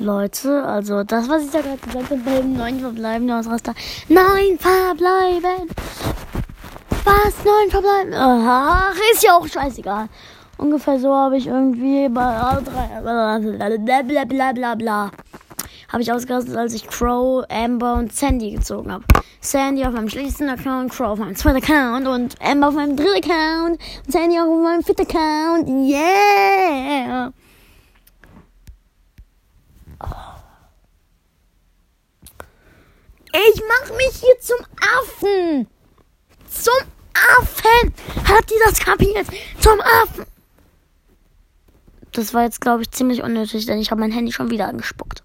Leute, also das, was ich da gerade gesagt habe, beim neun verbleiben aus Raster. Nein, verbleiben! Was? Neun verbleiben? Ach, ist ja auch scheißegal. Ungefähr so habe ich irgendwie bei bla bla bla habe ich ausgerastet, als ich Crow, Amber und Sandy gezogen habe. Sandy auf meinem schlechtesten Account, Crow auf meinem zweiten Account und Amber auf meinem dritten Account und Sandy auf meinem vierten Account. Yeah! Ich mach mich hier zum Affen. Zum Affen. Habt ihr das kapiert? Zum Affen. Das war jetzt, glaube ich, ziemlich unnötig, denn ich habe mein Handy schon wieder angespuckt.